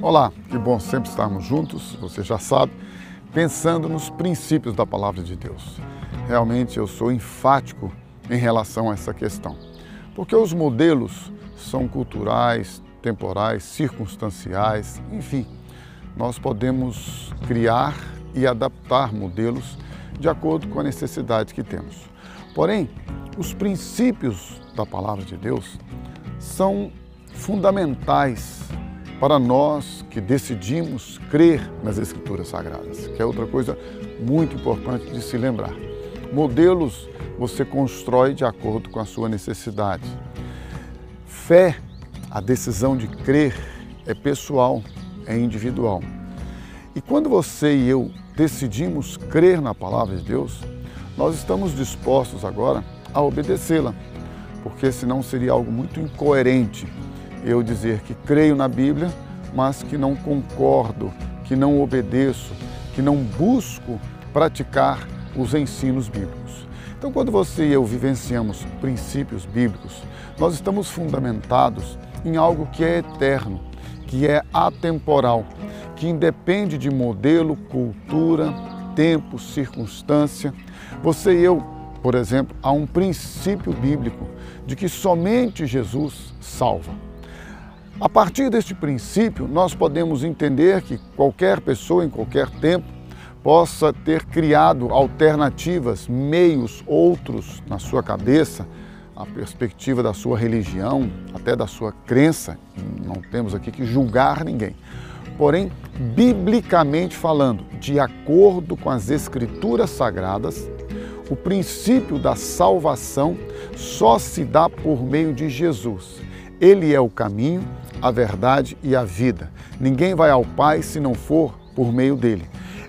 Olá, que bom sempre estarmos juntos, você já sabe, pensando nos princípios da palavra de Deus. Realmente eu sou enfático em relação a essa questão, porque os modelos são culturais, temporais, circunstanciais, enfim, nós podemos criar e adaptar modelos de acordo com a necessidade que temos. Porém, os princípios da palavra de Deus são fundamentais para nós que decidimos crer nas Escrituras Sagradas, que é outra coisa muito importante de se lembrar. Modelos você constrói de acordo com a sua necessidade. Fé, a decisão de crer, é pessoal, é individual. E quando você e eu decidimos crer na palavra de Deus, nós estamos dispostos agora a obedecê-la, porque senão seria algo muito incoerente eu dizer que creio na Bíblia, mas que não concordo, que não obedeço, que não busco praticar os ensinos bíblicos. Então, quando você e eu vivenciamos princípios bíblicos, nós estamos fundamentados em algo que é eterno, que é atemporal, que independe de modelo, cultura, tempo, circunstância. Você e eu, por exemplo, há um princípio bíblico de que somente Jesus salva. A partir deste princípio, nós podemos entender que qualquer pessoa, em qualquer tempo, possa ter criado alternativas, meios, outros na sua cabeça, a perspectiva da sua religião, até da sua crença. Não temos aqui que julgar ninguém. Porém, biblicamente falando, de acordo com as Escrituras Sagradas, o princípio da salvação só se dá por meio de Jesus. Ele é o caminho, a verdade e a vida. Ninguém vai ao Pai se não for por meio dele.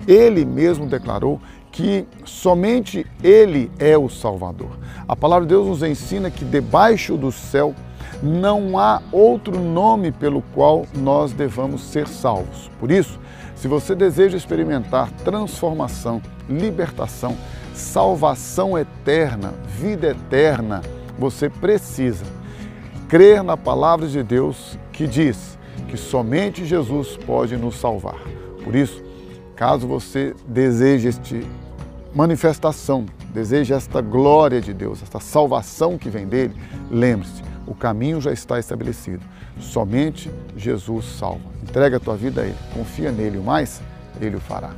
Ele mesmo declarou que somente Ele é o Salvador. A palavra de Deus nos ensina que debaixo do céu não há outro nome pelo qual nós devamos ser salvos. Por isso, se você deseja experimentar transformação, libertação, salvação eterna, vida eterna, você precisa crer na palavra de Deus que diz que somente Jesus pode nos salvar. Por isso, caso você deseje esta manifestação, deseje esta glória de Deus, esta salvação que vem dele, lembre-se, o caminho já está estabelecido. Somente Jesus salva. Entrega a tua vida a Ele, confia nele, o mais Ele o fará.